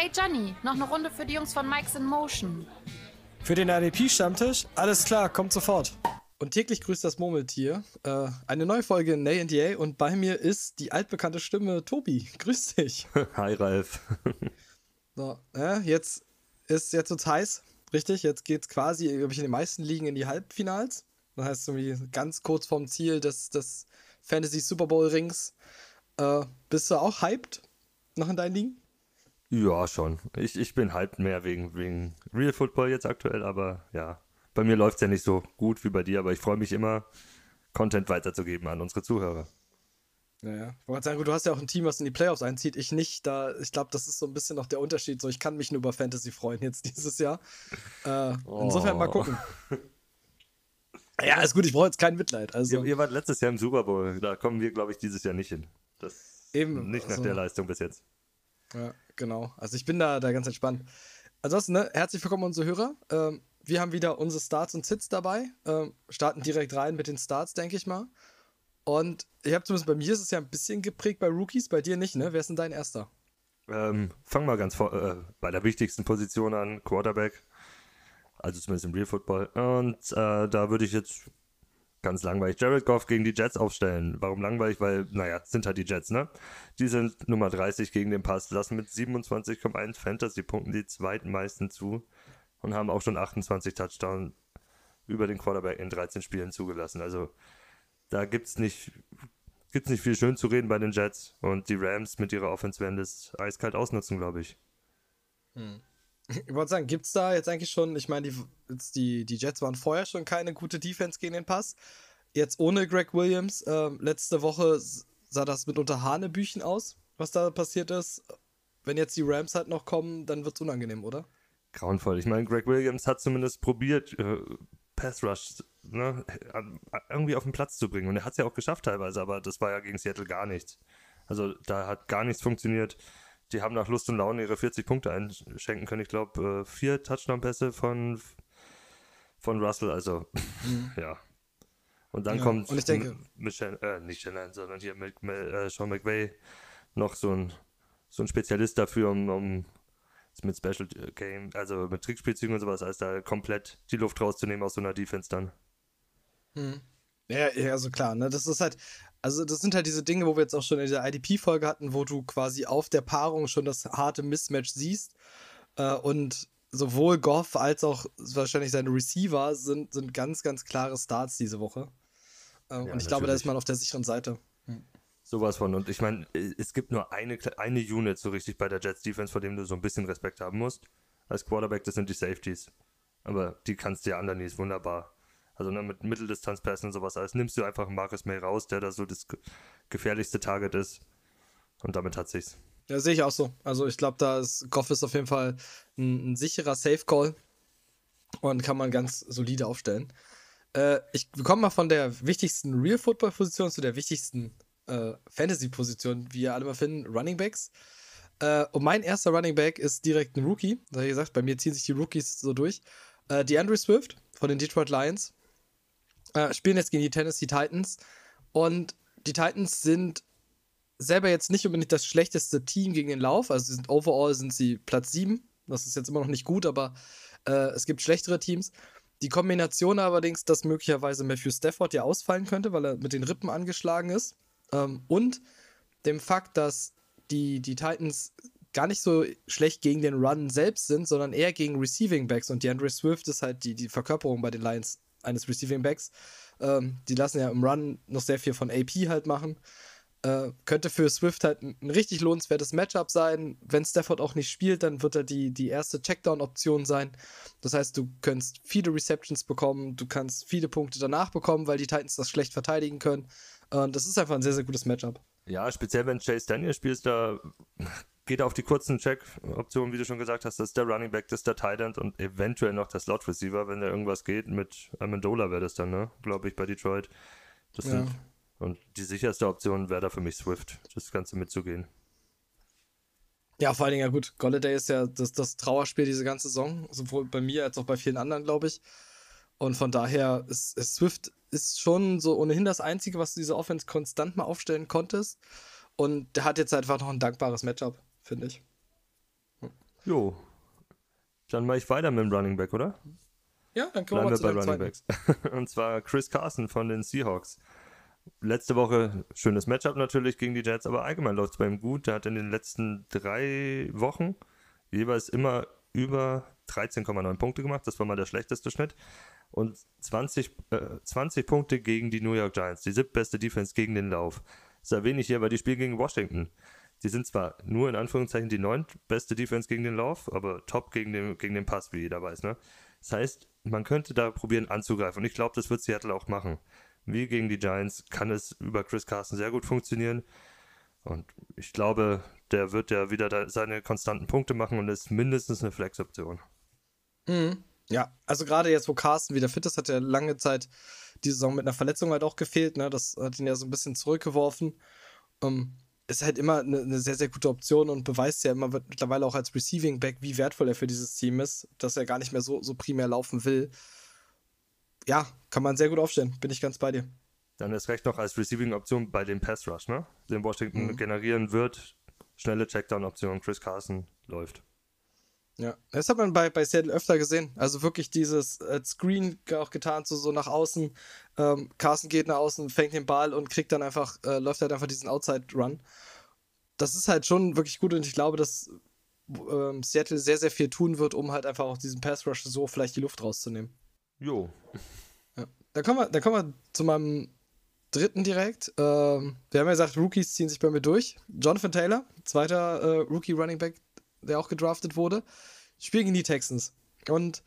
Hey Johnny, noch eine Runde für die Jungs von Mike's in Motion. Für den ADP-Stammtisch? Alles klar, kommt sofort. Und täglich grüßt das Murmeltier. Äh, eine neue Folge Nay NDA und bei mir ist die altbekannte Stimme Tobi. Grüß dich. Hi Ralf. so, äh, jetzt ist jetzt wird's heiß, richtig? Jetzt geht's quasi, glaube ich, in den meisten Ligen in die Halbfinals. Das heißt, irgendwie ganz kurz vorm Ziel des, des Fantasy Super Bowl Rings. Äh, bist du auch hyped noch in deinen Ligen? Ja, schon. Ich, ich bin hyped mehr wegen, wegen Real Football jetzt aktuell, aber ja. Bei mir läuft es ja nicht so gut wie bei dir, aber ich freue mich immer, Content weiterzugeben an unsere Zuhörer. Ja, ja. Ich wollte sagen, du hast ja auch ein Team, was in die Playoffs einzieht. Ich nicht. Da, ich glaube, das ist so ein bisschen noch der Unterschied. So, ich kann mich nur über Fantasy freuen jetzt dieses Jahr. Äh, oh. Insofern mal gucken. Ja, ist gut, ich brauche jetzt kein Mitleid. Also. Ihr, ihr, wart letztes Jahr im Super Bowl, da kommen wir, glaube ich, dieses Jahr nicht hin. Das Eben. Nicht nach also, der Leistung bis jetzt. Ja, genau. Also ich bin da, da ganz entspannt. Ansonsten, ne, herzlich willkommen unsere Hörer. Ähm, wir haben wieder unsere Starts und Sits dabei. Ähm, starten direkt rein mit den Starts, denke ich mal. Und ich habe zumindest bei mir ist es ja ein bisschen geprägt bei Rookies, bei dir nicht, ne? Wer ist denn dein erster? Ähm, fang mal ganz vor, äh, bei der wichtigsten Position an, Quarterback. Also zumindest im Real Football. Und äh, da würde ich jetzt ganz langweilig Jared Goff gegen die Jets aufstellen. Warum langweilig? Weil, naja, sind halt die Jets, ne? Die sind Nummer 30 gegen den Pass, lassen mit 27,1 Fantasy-Punkten die zweitmeisten zu und haben auch schon 28 Touchdowns über den Quarterback in 13 Spielen zugelassen. Also da gibt's nicht, gibt's nicht viel schön zu reden bei den Jets und die Rams mit ihrer Offense werden das eiskalt ausnutzen, glaube ich. Hm. Ich wollte sagen, gibt es da jetzt eigentlich schon, ich meine, die, die, die Jets waren vorher schon keine gute Defense gegen den Pass. Jetzt ohne Greg Williams, äh, letzte Woche sah das mitunter Hanebüchen aus, was da passiert ist. Wenn jetzt die Rams halt noch kommen, dann wird es unangenehm, oder? Grauenvoll. Ich meine, Greg Williams hat zumindest probiert, äh, Pass Rush ne, irgendwie auf den Platz zu bringen. Und er hat es ja auch geschafft teilweise, aber das war ja gegen Seattle gar nichts. Also da hat gar nichts funktioniert die haben nach Lust und Laune ihre 40 Punkte einschenken können. Ich glaube, äh, vier Touchdown-Pässe von, von Russell, also mhm. ja. Und dann ja, kommt und ich denke, Michelle, äh, nicht Shannon, sondern hier mit, mit äh, Sean McVay noch so ein, so ein Spezialist dafür, um, um mit Special Game, also mit Trickspielzügen und sowas, als da komplett die Luft rauszunehmen aus so einer Defense dann. Hm. Ja, ja, also klar, ne? Das ist halt, also das sind halt diese Dinge, wo wir jetzt auch schon in dieser IDP-Folge hatten, wo du quasi auf der Paarung schon das harte Mismatch siehst. Äh, und sowohl Goff als auch wahrscheinlich seine Receiver sind, sind ganz, ganz klare Starts diese Woche. Äh, ja, und ich natürlich. glaube, da ist man auf der sicheren Seite. Hm. Sowas von. Und ich meine, es gibt nur eine, eine Unit so richtig bei der Jets Defense, vor dem du so ein bisschen Respekt haben musst. Als Quarterback, das sind die Safeties. Aber die kannst du ja anderen wunderbar also ne, mit Mitteldistanzpässen und sowas alles, nimmst du einfach Marcus May raus, der da so das gefährlichste Target ist. Und damit hat sich's. Ja, sehe ich auch so. Also ich glaube, da ist Goff ist auf jeden Fall ein, ein sicherer Safe Call und kann man ganz solide aufstellen. Äh, ich komme mal von der wichtigsten Real Football Position zu der wichtigsten äh, Fantasy Position, wie ihr alle mal finden, Running Backs. Äh, und mein erster Running Back ist direkt ein Rookie. Da wie gesagt, bei mir ziehen sich die Rookies so durch. Äh, DeAndre Swift von den Detroit Lions äh, spielen jetzt gegen die Tennessee Titans. Und die Titans sind selber jetzt nicht unbedingt das schlechteste Team gegen den Lauf. Also sind overall sind sie Platz 7. Das ist jetzt immer noch nicht gut, aber äh, es gibt schlechtere Teams. Die Kombination allerdings, dass möglicherweise Matthew Stafford ja ausfallen könnte, weil er mit den Rippen angeschlagen ist. Ähm, und dem Fakt, dass die, die Titans gar nicht so schlecht gegen den Run selbst sind, sondern eher gegen Receiving Backs. Und die Andre Swift ist halt die, die Verkörperung bei den Lions eines Receiving Backs. Ähm, die lassen ja im Run noch sehr viel von AP halt machen. Äh, könnte für Swift halt ein, ein, richtig lohnenswertes Matchup sein. Wenn Stafford auch nicht spielt, dann wird er die, die erste Checkdown-Option sein. Das heißt, du kannst viele Receptions bekommen, du kannst viele Punkte danach bekommen, weil die Titans das schlecht verteidigen können. Und das ist einfach ein sehr, sehr gutes Matchup. Ja, speziell wenn Chase Daniel spielst, da geht auf die kurzen Check-Optionen, wie du schon gesagt hast. Das ist der Running Back, das ist der Tight End und eventuell noch der Slot Receiver, wenn da irgendwas geht. Mit Amendola wäre das dann, ne? Glaube ich, bei Detroit. Das ja. sind, und die sicherste Option wäre da für mich Swift, das Ganze mitzugehen. Ja, vor allen Dingen, ja gut, Golladay ist ja das, das Trauerspiel diese ganze Saison, sowohl bei mir als auch bei vielen anderen, glaube ich. Und von daher ist, ist, Swift ist schon so ohnehin das Einzige, was du diese Offense konstant mal aufstellen konntest. Und der hat jetzt einfach noch ein dankbares Matchup finde ich. Jo. Dann mache ich weiter mit dem Running Back, oder? Ja, dann kommen Bleiben wir wir zu bei Running. Backs. Und zwar Chris Carson von den Seahawks. Letzte Woche schönes Matchup natürlich gegen die Jets, aber allgemein läuft es bei ihm gut. Der hat in den letzten drei Wochen jeweils immer über 13,9 Punkte gemacht. Das war mal der schlechteste Schnitt. Und 20, äh, 20 Punkte gegen die New York Giants, die siebtbeste Defense gegen den Lauf. Das erwähne ich hier, weil die spielen gegen Washington. Die sind zwar nur in Anführungszeichen die neuntbeste Defense gegen den Lauf, aber top gegen den, gegen den Pass, wie jeder weiß. Ne? Das heißt, man könnte da probieren anzugreifen. Und ich glaube, das wird Seattle auch machen. Wie gegen die Giants kann es über Chris Carson sehr gut funktionieren. Und ich glaube, der wird ja wieder seine konstanten Punkte machen und ist mindestens eine Flex-Option. Mhm. Ja, also gerade jetzt, wo Carsten wieder fit ist, hat er lange Zeit die Saison mit einer Verletzung halt auch gefehlt. Ne? Das hat ihn ja so ein bisschen zurückgeworfen. Um, ist halt immer eine, eine, sehr, sehr gute Option und beweist ja immer mittlerweile auch als Receiving Back, wie wertvoll er für dieses Team ist, dass er gar nicht mehr so, so primär laufen will. Ja, kann man sehr gut aufstellen, bin ich ganz bei dir. Dann ist recht noch als Receiving-Option bei dem Pass Rush, ne? Den Washington mhm. generieren wird. Schnelle Checkdown-Option, Chris Carson läuft. Ja, das hat man bei, bei Seattle öfter gesehen. Also wirklich dieses äh, Screen auch getan, so, so nach außen. Ähm, Carson geht nach außen, fängt den Ball und kriegt dann einfach, äh, läuft halt einfach diesen Outside-Run. Das ist halt schon wirklich gut und ich glaube, dass ähm, Seattle sehr, sehr viel tun wird, um halt einfach auch diesen Pass-Rush so vielleicht die Luft rauszunehmen. Jo. Ja. Dann kommen wir, dann kommen wir zu meinem dritten direkt. Ähm, wir haben ja gesagt, Rookies ziehen sich bei mir durch. Jonathan Taylor, zweiter äh, Rookie Running Back der auch gedraftet wurde, spielen gegen die Texans. Und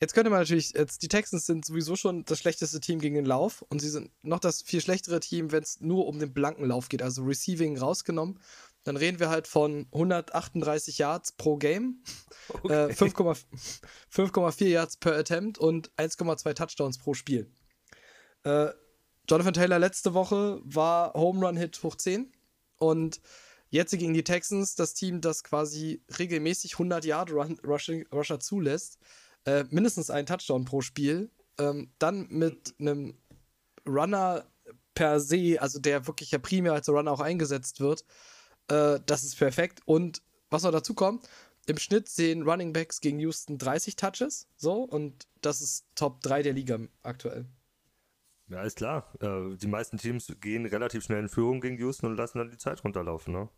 jetzt könnte man natürlich, jetzt die Texans sind sowieso schon das schlechteste Team gegen den Lauf und sie sind noch das viel schlechtere Team, wenn es nur um den blanken Lauf geht, also Receiving rausgenommen. Dann reden wir halt von 138 Yards pro Game, okay. äh, 5,4 Yards per Attempt und 1,2 Touchdowns pro Spiel. Äh, Jonathan Taylor letzte Woche war Home Run Hit hoch 10 und Jetzt gegen die Texans, das Team, das quasi regelmäßig 100 Yard Rusher zulässt, äh, mindestens einen Touchdown pro Spiel, ähm, dann mit einem Runner per se, also der wirklich ja primär als Runner auch eingesetzt wird, äh, das ist perfekt. Und was noch dazu kommt, im Schnitt sehen Running Backs gegen Houston 30 Touches, so, und das ist Top 3 der Liga aktuell. Ja, ist klar. Äh, die meisten Teams gehen relativ schnell in Führung gegen Houston und lassen dann die Zeit runterlaufen. Ne?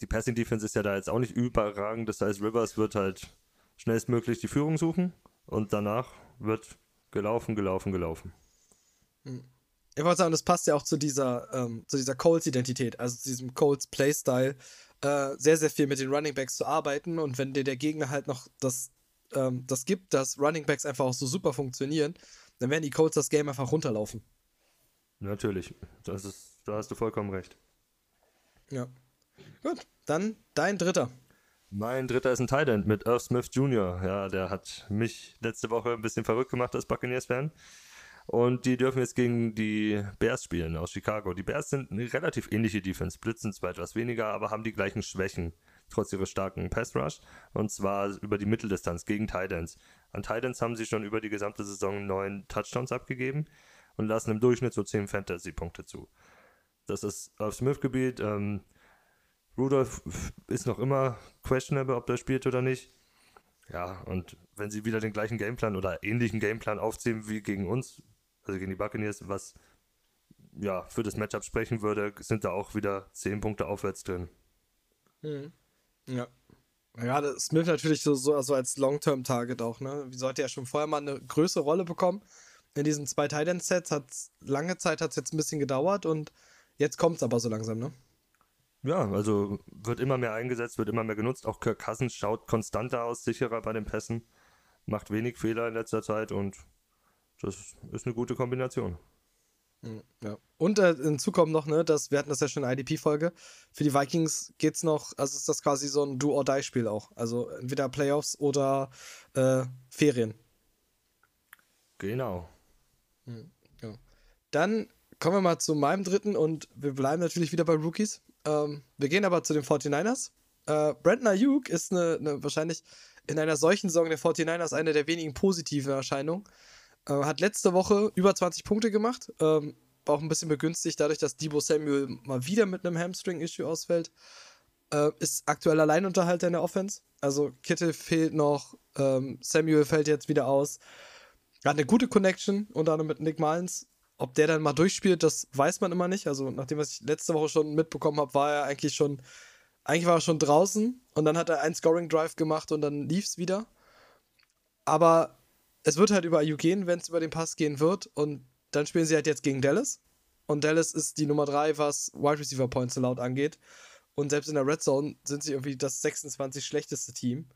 Die Passing Defense ist ja da jetzt auch nicht überragend. Das heißt, Rivers wird halt schnellstmöglich die Führung suchen und danach wird gelaufen, gelaufen, gelaufen. Hm. Ich wollte sagen, das passt ja auch zu dieser, ähm, zu dieser Colts-Identität, also zu diesem Colts-Playstyle, äh, sehr, sehr viel mit den Running Backs zu arbeiten und wenn dir der Gegner halt noch das, ähm, das gibt, dass Running Backs einfach auch so super funktionieren, dann werden die Colts das Game einfach runterlaufen. Natürlich, das ist, da hast du vollkommen recht. Ja. Gut, dann dein dritter. Mein dritter ist ein Tight mit Irv Smith Jr. Ja, der hat mich letzte Woche ein bisschen verrückt gemacht als Buccaneers-Fan. Und die dürfen jetzt gegen die Bears spielen aus Chicago. Die Bears sind eine relativ ähnliche Defense, blitzen zwar etwas weniger, aber haben die gleichen Schwächen, trotz ihres starken Pass-Rush. Und zwar über die Mitteldistanz gegen Titans. An Titans haben sie schon über die gesamte Saison neun Touchdowns abgegeben und lassen im Durchschnitt so zehn Fantasy-Punkte zu. Das ist auf Smith-Gebiet. Ähm, Rudolph ist noch immer questionable, ob der spielt oder nicht. Ja, und wenn sie wieder den gleichen Gameplan oder ähnlichen Gameplan aufziehen wie gegen uns, also gegen die Buccaneers, was ja für das Matchup sprechen würde, sind da auch wieder 10 Punkte aufwärts drin. Mhm. Ja. Ja, Smith natürlich so, so also als Long-Term-Target auch, ne? Wie sollte er schon vorher mal eine größere Rolle bekommen? In diesen zwei Titan-Sets hat lange Zeit hat es jetzt ein bisschen gedauert und jetzt kommt es aber so langsam, ne? Ja, also wird immer mehr eingesetzt, wird immer mehr genutzt. Auch Kirk Cousins schaut konstanter aus, sicherer bei den Pässen, macht wenig Fehler in letzter Zeit und das ist eine gute Kombination. Ja. Und äh, hinzu kommt noch, ne, dass, wir hatten das ja schon in der IDP-Folge, für die Vikings geht's noch, also ist das quasi so ein Do-or-Die-Spiel auch. Also entweder Playoffs oder äh, Ferien. Genau. Hm, ja. Dann kommen wir mal zu meinem dritten und wir bleiben natürlich wieder bei Rookies. Ähm, wir gehen aber zu den 49ers. Äh, Brandon Ayuk ist eine, eine, wahrscheinlich in einer solchen Saison der 49ers eine der wenigen positiven Erscheinungen. Äh, hat letzte Woche über 20 Punkte gemacht. Ähm, war auch ein bisschen begünstigt dadurch, dass Debo Samuel mal wieder mit einem Hamstring-Issue ausfällt. äh, ist aktuell Alleinunterhalter in der Offense. Also Kittel fehlt noch, ähm, Samuel fällt jetzt wieder aus. Hat eine gute Connection, unter anderem mit Nick Mullins. Ob der dann mal durchspielt, das weiß man immer nicht. Also, nachdem was ich letzte Woche schon mitbekommen habe, war er eigentlich schon, eigentlich war er schon draußen und dann hat er einen Scoring Drive gemacht und dann lief es wieder. Aber es wird halt über IU gehen, wenn es über den Pass gehen wird. Und dann spielen sie halt jetzt gegen Dallas. Und Dallas ist die Nummer 3, was Wide Receiver Points so laut angeht. Und selbst in der Red Zone sind sie irgendwie das 26 schlechteste Team.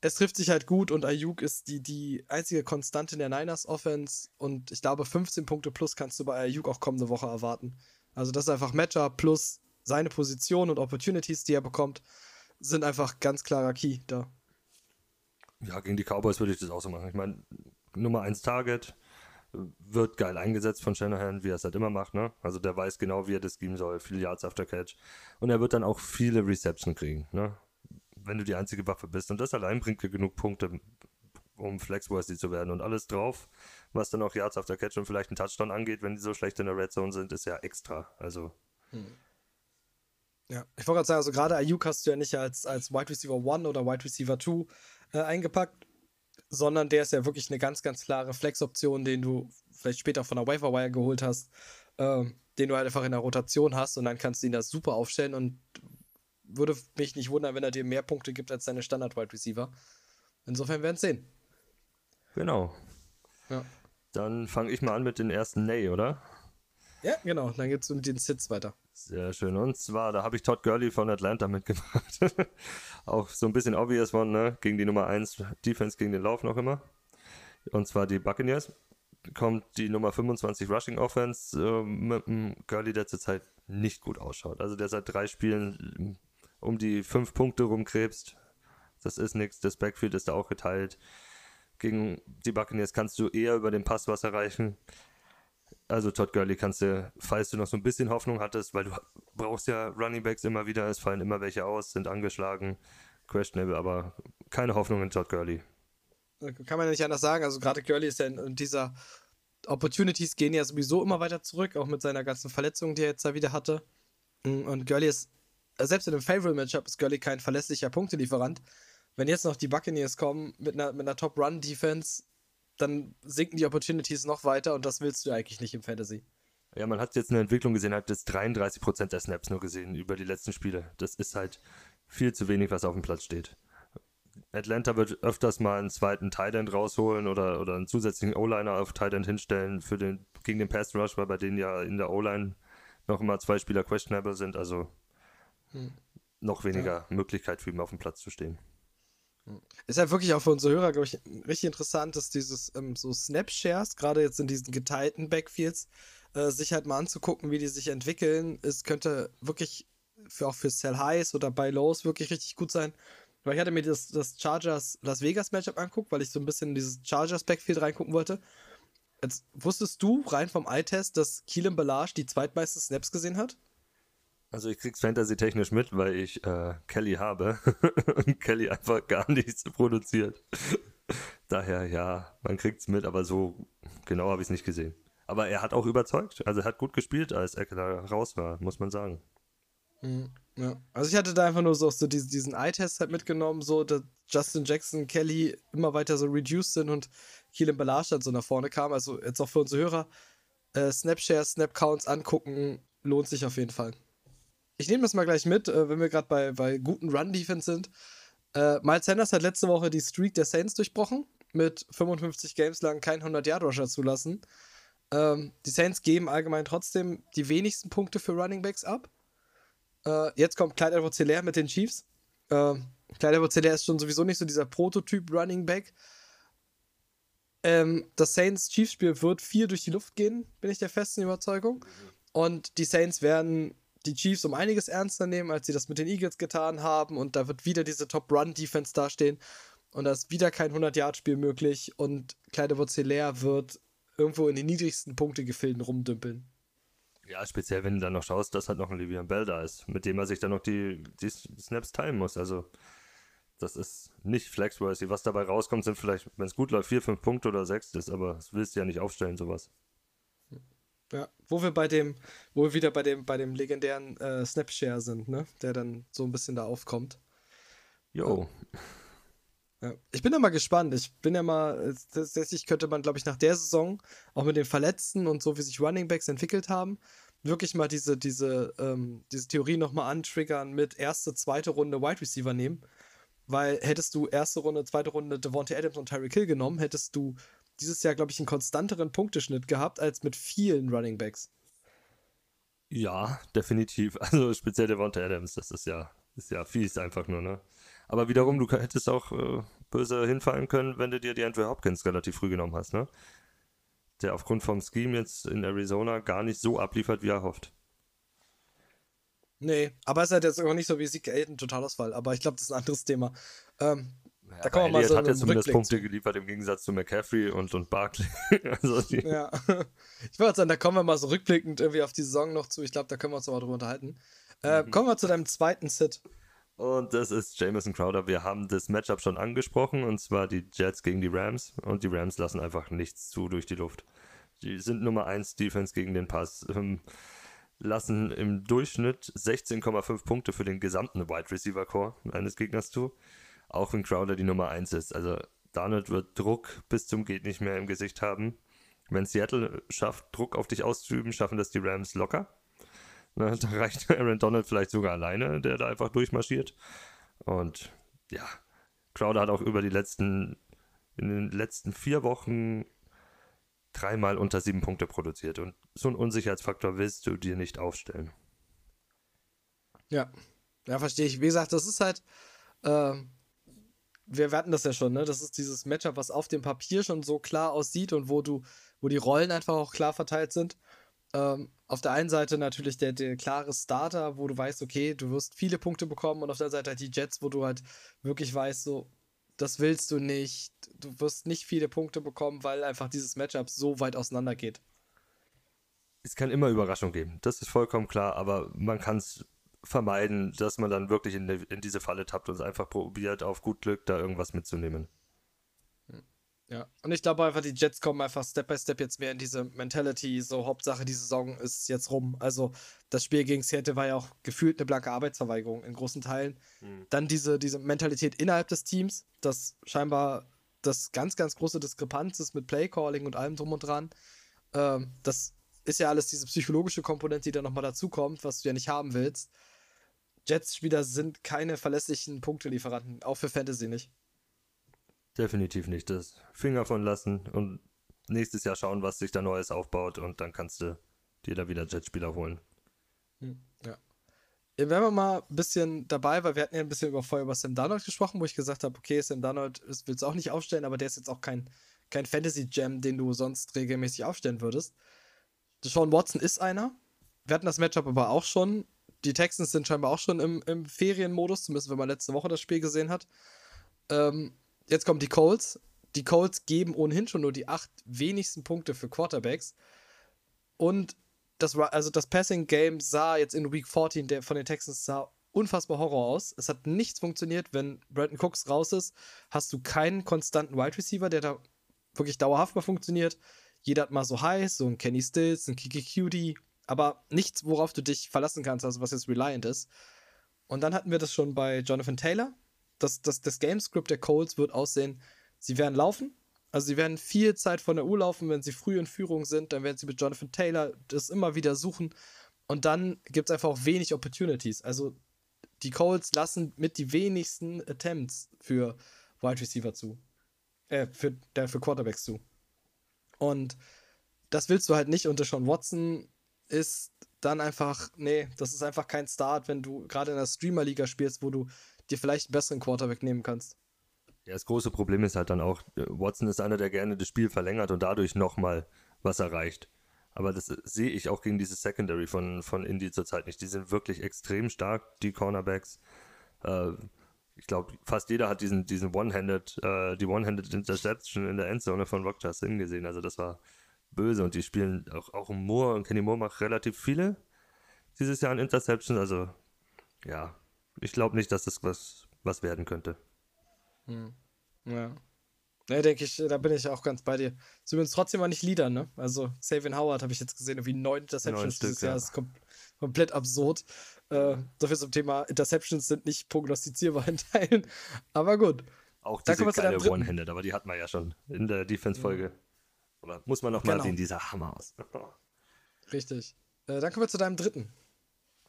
Es trifft sich halt gut und Ayuk ist die, die einzige Konstante in der Niners Offense. Und ich glaube, 15 Punkte plus kannst du bei Ayuk auch kommende Woche erwarten. Also, das ist einfach Matchup plus seine Position und Opportunities, die er bekommt, sind einfach ganz klarer Key da. Ja, gegen die Cowboys würde ich das auch so machen. Ich meine, Nummer 1 Target wird geil eingesetzt von Shanahan, wie er es halt immer macht, ne? Also der weiß genau, wie er das geben soll, viele Yards after Catch. Und er wird dann auch viele Reception kriegen, ne? Wenn du die einzige Waffe bist. Und das allein bringt dir genug Punkte, um Flexworthy zu werden. Und alles drauf, was dann auch Yards after Catch und vielleicht einen Touchdown angeht, wenn die so schlecht in der Red Zone sind, ist ja extra. Also. Hm. Ja, ich wollte gerade sagen, also gerade Ayuk hast du ja nicht als, als Wide Receiver 1 oder Wide Receiver 2 äh, eingepackt, sondern der ist ja wirklich eine ganz, ganz klare Flex-Option, den du vielleicht später von der Wire geholt hast, äh, den du halt einfach in der Rotation hast und dann kannst du ihn da super aufstellen und würde mich nicht wundern, wenn er dir mehr Punkte gibt als seine Standard-Wide Receiver. Insofern werden wir sehen. Genau. Ja. Dann fange ich mal an mit den ersten Nay, oder? Ja, genau. Dann geht es mit den Sits weiter. Sehr schön. Und zwar, da habe ich Todd Gurley von Atlanta mitgebracht. Auch so ein bisschen obvious one, ne? Gegen die Nummer 1 Defense gegen den Lauf noch immer. Und zwar die Buccaneers. Kommt die Nummer 25 Rushing Offense äh, mit einem Gurley, der zurzeit nicht gut ausschaut. Also der seit drei Spielen um die fünf Punkte rumkrebst. Das ist nichts. Das Backfield ist da auch geteilt. Gegen die Buccaneers kannst du eher über den Pass was erreichen. Also Todd Gurley kannst du, falls du noch so ein bisschen Hoffnung hattest, weil du brauchst ja Running Backs immer wieder, es fallen immer welche aus, sind angeschlagen, questionable, aber keine Hoffnung in Todd Gurley. Kann man ja nicht anders sagen. Also gerade Gurley ist ja in, dieser Opportunities gehen ja sowieso immer weiter zurück, auch mit seiner ganzen Verletzung, die er jetzt da wieder hatte. Und Gurley ist, selbst in einem Favorable-Matchup ist Gurley kein verlässlicher Punktelieferant. Wenn jetzt noch die Buccaneers kommen mit einer, mit einer Top-Run-Defense, dann sinken die Opportunities noch weiter und das willst du eigentlich nicht im Fantasy. Ja, man hat jetzt eine Entwicklung gesehen, hat jetzt 33% der Snaps nur gesehen über die letzten Spiele. Das ist halt viel zu wenig, was auf dem Platz steht. Atlanta wird öfters mal einen zweiten Tight rausholen oder, oder einen zusätzlichen O-Liner auf Tight hinstellen für den, gegen den Pass Rush, weil bei denen ja in der O-Line noch immer zwei Spieler questionable sind, also hm. noch weniger ja. Möglichkeit für ihn auf dem Platz zu stehen. Ist halt wirklich auch für unsere Hörer, glaube ich, richtig interessant, dass dieses ähm, so Snapshares, gerade jetzt in diesen geteilten Backfields, äh, sich halt mal anzugucken, wie die sich entwickeln. Es könnte wirklich für, auch für Sell Highs oder Buy Lows wirklich richtig gut sein. Weil ich hatte mir das, das Chargers Las Vegas Matchup anguckt, weil ich so ein bisschen in dieses Chargers Backfield reingucken wollte. Jetzt wusstest du rein vom Eye-Test, dass Keelan Ballage die zweitmeisten Snaps gesehen hat? Also ich krieg's fantasy-technisch mit, weil ich äh, Kelly habe und Kelly einfach gar nichts produziert. Daher, ja, man kriegt's mit, aber so genau habe ich es nicht gesehen. Aber er hat auch überzeugt. Also er hat gut gespielt, als Eckler raus war, muss man sagen. Mhm, ja. Also ich hatte da einfach nur so, so diesen, diesen Eye-Test halt mitgenommen, so dass Justin Jackson, Kelly immer weiter so reduced sind und Keelan Ballage dann so nach vorne kam. Also jetzt auch für unsere Hörer, äh, Snapshares, Snap-Counts angucken, lohnt sich auf jeden Fall ich nehme das mal gleich mit, äh, wenn wir gerade bei, bei guten Run-Defense sind. Äh, Miles Sanders hat letzte Woche die Streak der Saints durchbrochen, mit 55 Games lang kein 100-Yard-Rusher zulassen. Ähm, die Saints geben allgemein trotzdem die wenigsten Punkte für Running Backs ab. Äh, jetzt kommt Clyde edwards mit den Chiefs. Äh, Clyde edwards ist schon sowieso nicht so dieser Prototyp Running Back. Ähm, das Saints-Chiefs-Spiel wird viel durch die Luft gehen, bin ich der festen Überzeugung. Und die Saints werden die Chiefs um einiges ernster nehmen, als sie das mit den Eagles getan haben. Und da wird wieder diese Top-Run-Defense dastehen. Und da ist wieder kein 100-Yard-Spiel möglich. Und Kleine Vozelär wird irgendwo in den niedrigsten Punktegefilden rumdümpeln. Ja, speziell wenn du dann noch schaust, dass halt noch ein Livian Bell da ist, mit dem er sich dann noch die, die Snaps teilen muss. Also, das ist nicht flexworthy. Was dabei rauskommt, sind vielleicht, wenn es gut läuft, vier, fünf Punkte oder sechs. Das, aber das willst du ja nicht aufstellen, sowas. Ja, wo wir bei dem, wo wir wieder bei dem, bei dem legendären äh, Snapshare sind, ne? Der dann so ein bisschen da aufkommt. Jo. Ja. Ich bin ja mal gespannt. Ich bin ja mal, tatsächlich könnte man, glaube ich, nach der Saison, auch mit den Verletzten und so, wie sich Running Backs entwickelt haben, wirklich mal diese, diese, ähm, diese Theorie nochmal antriggern mit erste, zweite Runde Wide Receiver nehmen. Weil hättest du erste Runde, zweite Runde Devontae Adams und Tyreek Hill genommen, hättest du dieses Jahr, glaube ich, einen konstanteren Punkteschnitt gehabt als mit vielen Running Backs. Ja, definitiv. Also speziell Devontae Adams, das ist ja, ist ja fies einfach nur, ne? Aber wiederum, du hättest auch äh, böse hinfallen können, wenn du dir die Andrew Hopkins relativ früh genommen hast, ne? Der aufgrund vom Scheme jetzt in Arizona gar nicht so abliefert, wie er hofft. Nee, aber es ist halt jetzt auch nicht so wie Sieg Elton Totalausfall, aber ich glaube, das ist ein anderes Thema. Ähm, ja, da kann man mal so hat ja zumindest Punkte zu. geliefert im Gegensatz zu McCaffrey und, und Barkley. also ja, ich würde sagen, da kommen wir mal so rückblickend irgendwie auf die Saison noch zu. Ich glaube, da können wir uns aber drüber unterhalten. Äh, mhm. Kommen wir zu deinem zweiten Sit. Und das ist Jameson Crowder. Wir haben das Matchup schon angesprochen, und zwar die Jets gegen die Rams. Und die Rams lassen einfach nichts zu durch die Luft. Die sind Nummer 1 Defense gegen den Pass. Ähm, lassen im Durchschnitt 16,5 Punkte für den gesamten Wide Receiver Core eines Gegners zu. Auch wenn Crowder die Nummer 1 ist. Also Darnold wird Druck bis zum geht nicht mehr im Gesicht haben. Wenn Seattle schafft, Druck auf dich auszuüben, schaffen das die Rams locker. Ne, da reicht Aaron Donald vielleicht sogar alleine, der da einfach durchmarschiert. Und ja, Crowder hat auch über die letzten, in den letzten vier Wochen dreimal unter sieben Punkte produziert. Und so einen Unsicherheitsfaktor willst du dir nicht aufstellen. Ja, ja, verstehe ich. Wie gesagt, das ist halt, äh, wir hatten das ja schon, ne? Das ist dieses Matchup, was auf dem Papier schon so klar aussieht und wo du, wo die Rollen einfach auch klar verteilt sind. Ähm, auf der einen Seite natürlich der, der klare Starter, wo du weißt, okay, du wirst viele Punkte bekommen und auf der anderen Seite halt die Jets, wo du halt wirklich weißt, so, das willst du nicht. Du wirst nicht viele Punkte bekommen, weil einfach dieses Matchup so weit auseinander geht. Es kann immer Überraschung geben, das ist vollkommen klar, aber man kann es vermeiden, dass man dann wirklich in, in diese Falle tappt und es einfach probiert, auf gut Glück da irgendwas mitzunehmen. Ja, und ich glaube einfach, die Jets kommen einfach Step by Step jetzt mehr in diese Mentality. So, Hauptsache, die Saison ist jetzt rum. Also, das Spiel gegen Seattle war ja auch gefühlt eine blanke Arbeitsverweigerung in großen Teilen. Mhm. Dann diese, diese Mentalität innerhalb des Teams, das scheinbar das ganz, ganz große Diskrepanz ist mit Playcalling und allem drum und dran. Ähm, das ist ja alles diese psychologische Komponente, die da nochmal dazukommt, was du ja nicht haben willst. Jets-Spieler sind keine verlässlichen Punktelieferanten, auch für Fantasy nicht. Definitiv nicht. Das Finger von lassen und nächstes Jahr schauen, was sich da Neues aufbaut und dann kannst du dir da wieder Jetspieler holen. Hm, ja. ja. Wenn wir mal ein bisschen dabei, weil wir hatten ja ein bisschen über vorher über Sam Darnold gesprochen, wo ich gesagt habe, okay, Sam Darnold willst du auch nicht aufstellen, aber der ist jetzt auch kein, kein Fantasy-Gem, den du sonst regelmäßig aufstellen würdest. Sean Watson ist einer. Wir hatten das Matchup aber auch schon. Die Texans sind scheinbar auch schon im, im Ferienmodus, zumindest wenn man letzte Woche das Spiel gesehen hat. Ähm, jetzt kommen die Colts. Die Colts geben ohnehin schon nur die acht wenigsten Punkte für Quarterbacks. Und das, also das Passing Game sah jetzt in Week 14 der, von den Texans sah unfassbar Horror aus. Es hat nichts funktioniert. Wenn Brandon Cooks raus ist, hast du keinen konstanten Wide Receiver, der da wirklich dauerhaft mal funktioniert. Jeder hat mal so heiß, so ein Kenny Stills, ein Kiki Cutie, aber nichts, worauf du dich verlassen kannst, also was jetzt reliant ist. Und dann hatten wir das schon bei Jonathan Taylor, das, das, das Gamescript der Colts wird aussehen, sie werden laufen. Also sie werden viel Zeit von der Uhr laufen, wenn sie früh in Führung sind, dann werden sie mit Jonathan Taylor das immer wieder suchen. Und dann gibt es einfach auch wenig Opportunities. Also die Colts lassen mit die wenigsten Attempts für Wide Receiver zu. Äh, für, äh, für Quarterbacks zu. Und das willst du halt nicht. Und Sean Watson ist dann einfach, nee, das ist einfach kein Start, wenn du gerade in der Streamer-Liga spielst, wo du dir vielleicht einen besseren Quarterback nehmen kannst. Ja, das große Problem ist halt dann auch, äh, Watson ist einer, der gerne das Spiel verlängert und dadurch nochmal was erreicht. Aber das sehe ich auch gegen diese Secondary von, von Indy zurzeit nicht. Die sind wirklich extrem stark, die Cornerbacks. Äh, ich glaube, fast jeder hat diesen, diesen One-Handed, äh, die One-Handed Interception in der Endzone von Rock Justin gesehen. Also das war böse und die spielen auch, auch Moore und Kenny Moore macht relativ viele dieses Jahr an Interceptions. Also ja, ich glaube nicht, dass das was, was werden könnte. Hm. Ja. Ne, denke ich, da bin ich auch ganz bei dir. Übrigens trotzdem mal nicht Leader, ne? Also, Savin Howard habe ich jetzt gesehen, irgendwie neun Interceptions Stück, dieses Jahr. ja. Das ist kom komplett absurd. Äh, so viel zum Thema Interceptions sind nicht prognostizierbar in Teilen. Aber gut. Auch Da diese deinem geile. One-Handed, aber die hatten wir ja schon in der Defense-Folge. Aber muss man noch mal Genau. sehen, dieser Hammer aus. Richtig. Äh, dann kommen wir zu deinem dritten.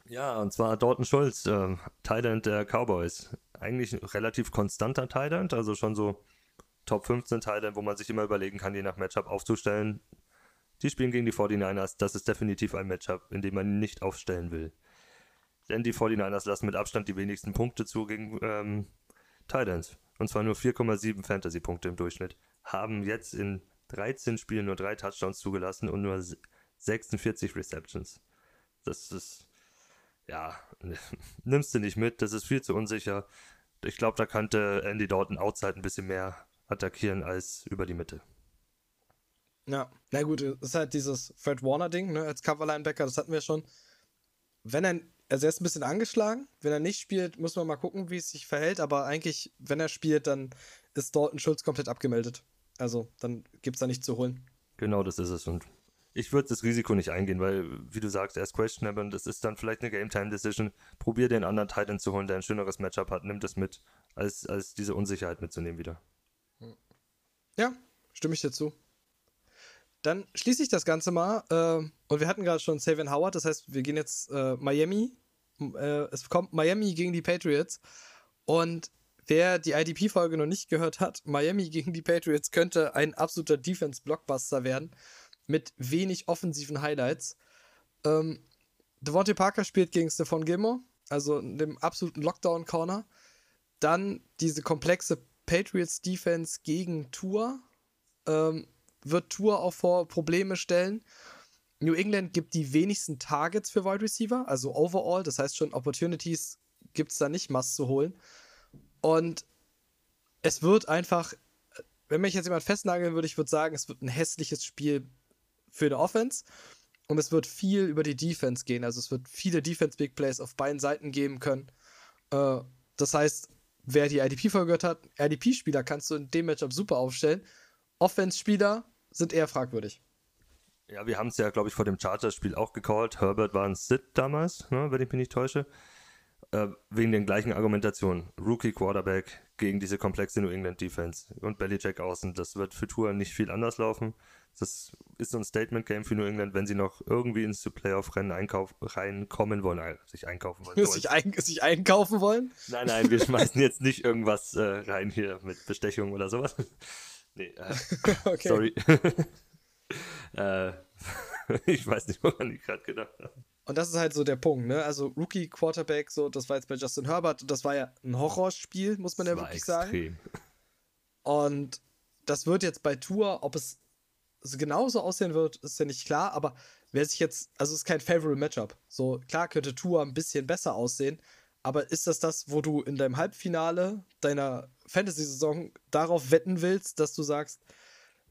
Ja, und zwar Dalton Schulz, ähm, Thailand der Cowboys. Eigentlich ein relativ konstanter Thailand, also schon so Top 15 Thailand, wo man sich immer überlegen kann, je nach Matchup aufzustellen. Die spielen gegen die 49ers, das ist definitiv ein Matchup, in dem man ihn nicht aufstellen will. Denn die 49ers lassen mit Abstand die wenigsten Punkte zu gegen ähm, Titans. Und zwar nur 4,7 Fantasy-Punkte im Durchschnitt. Haben jetzt in 13 Spielen nur drei Touchdowns zugelassen und nur 46 Receptions. Das ist, ja, nimmst du nicht mit, das ist viel zu unsicher. Ich glaube, da könnte Andy Dalton outside ein bisschen mehr attackieren als über die Mitte. Ja, na gut, das ist halt dieses Fred Warner-Ding, ne, als Cover-Linebacker, das hatten wir schon. Wenn er, also er ist ein bisschen angeschlagen, wenn er nicht spielt, muss man mal gucken, wie es sich verhält, aber eigentlich, wenn er spielt, dann ist Dalton Schulz komplett abgemeldet. Also, dann gibt es da nichts zu holen. Genau, das ist es. Und ich würde das Risiko nicht eingehen, weil, wie du sagst, er ist questionable und das ist dann vielleicht eine Game-Time-Decision. Probier den anderen Titan zu holen, der ein schöneres Matchup hat. Nimm das mit, als, als diese Unsicherheit mitzunehmen wieder. Ja, stimme ich dir zu. Dann schließe ich das Ganze mal. Äh, und wir hatten gerade schon Savin Howard, das heißt, wir gehen jetzt äh, Miami. Äh, es kommt Miami gegen die Patriots. Und wer die IDP-Folge noch nicht gehört hat, Miami gegen die Patriots könnte ein absoluter Defense-Blockbuster werden. Mit wenig offensiven Highlights. Ähm, Devontae Parker spielt gegen Stephon Gilmore, also in dem absoluten Lockdown-Corner. Dann diese komplexe Patriots-Defense gegen Tour. Ähm, wird Tour auch vor Probleme stellen. New England gibt die wenigsten Targets für Wide Receiver, also overall, das heißt schon Opportunities gibt es da nicht Mass zu holen. Und es wird einfach, wenn mich jetzt jemand festnageln würde, ich würde sagen, es wird ein hässliches Spiel für eine Offense. Und es wird viel über die Defense gehen. Also es wird viele Defense-Big Plays auf beiden Seiten geben können. Äh, das heißt, wer die IDP-Folge gehört hat, IDP-Spieler kannst du in dem Matchup super aufstellen. Offense-Spieler sind eher fragwürdig. Ja, wir haben es ja, glaube ich, vor dem Chargers-Spiel auch gecallt. Herbert war ein Sit damals, ne, wenn ich mich nicht täusche. Äh, wegen den gleichen Argumentationen. Rookie Quarterback gegen diese komplexe New England Defense und Belichick außen. Das wird für Tour nicht viel anders laufen. Das ist so ein Statement-Game für New England, wenn sie noch irgendwie ins Playoff-Rennen reinkommen wollen, äh, sich einkaufen wollen. sich, ein, sich einkaufen wollen. Nein, nein, wir schmeißen jetzt nicht irgendwas äh, rein hier mit Bestechung oder sowas. Nee, äh, Okay. sorry. äh, ich weiß nicht, woran ich gerade gedacht habe. Und das ist halt so der Punkt, ne? Also Rookie Quarterback, so, das war jetzt bei Justin Herbert das war ja ein Horrorspiel, muss man ja Das war wirklich sagen. extrem. Und das wird jetzt bei Tour, ob es so genauso aussehen wird, ist ja nicht klar, aber wer sich jetzt, also es ist kein Favorable Matchup. So, klar könnte Tour ein bisschen besser aussehen, aber ist das das, wo du in deinem Halbfinale deiner Fantasy-Saison darauf wetten willst, dass du sagst,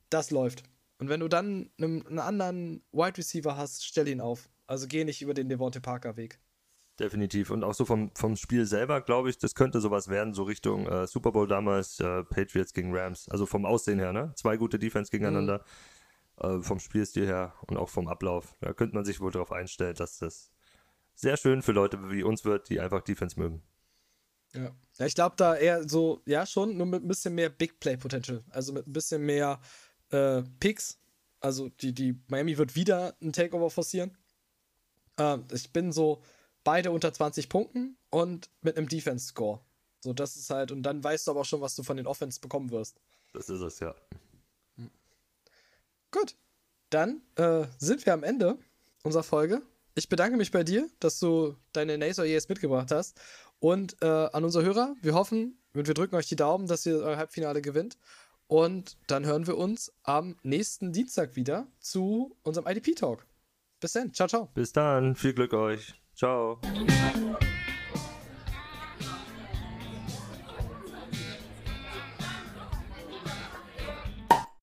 das läuft? Und wenn du dann einen, einen anderen Wide Receiver hast, stell ihn auf. Also geh nicht über den Devontae Parker Weg. Definitiv. Und auch so vom, vom Spiel selber, glaube ich, das könnte sowas werden, so Richtung äh, Super Bowl damals, äh, Patriots gegen Rams. Also vom Aussehen her, ne? Zwei gute Defense gegeneinander. Äh, vom Spielstil her und auch vom Ablauf. Da könnte man sich wohl darauf einstellen, dass das sehr schön für Leute wie uns wird, die einfach Defense mögen. Ja. ja ich glaube da eher so, ja schon, nur mit ein bisschen mehr Big Play Potential. Also mit ein bisschen mehr äh, Picks. Also die, die Miami wird wieder ein Takeover forcieren. Ähm, ich bin so beide unter 20 Punkten und mit einem Defense-Score. So, das ist halt, und dann weißt du aber auch schon, was du von den Offense bekommen wirst. Das ist es, ja. Gut, dann äh, sind wir am Ende unserer Folge. Ich bedanke mich bei dir, dass du deine Naser jetzt mitgebracht hast. Und äh, an unsere Hörer, wir hoffen und wir drücken euch die Daumen, dass ihr euer Halbfinale gewinnt. Und dann hören wir uns am nächsten Dienstag wieder zu unserem IDP-Talk. Bis dann, ciao, ciao. Bis dann, viel Glück euch. Ciao.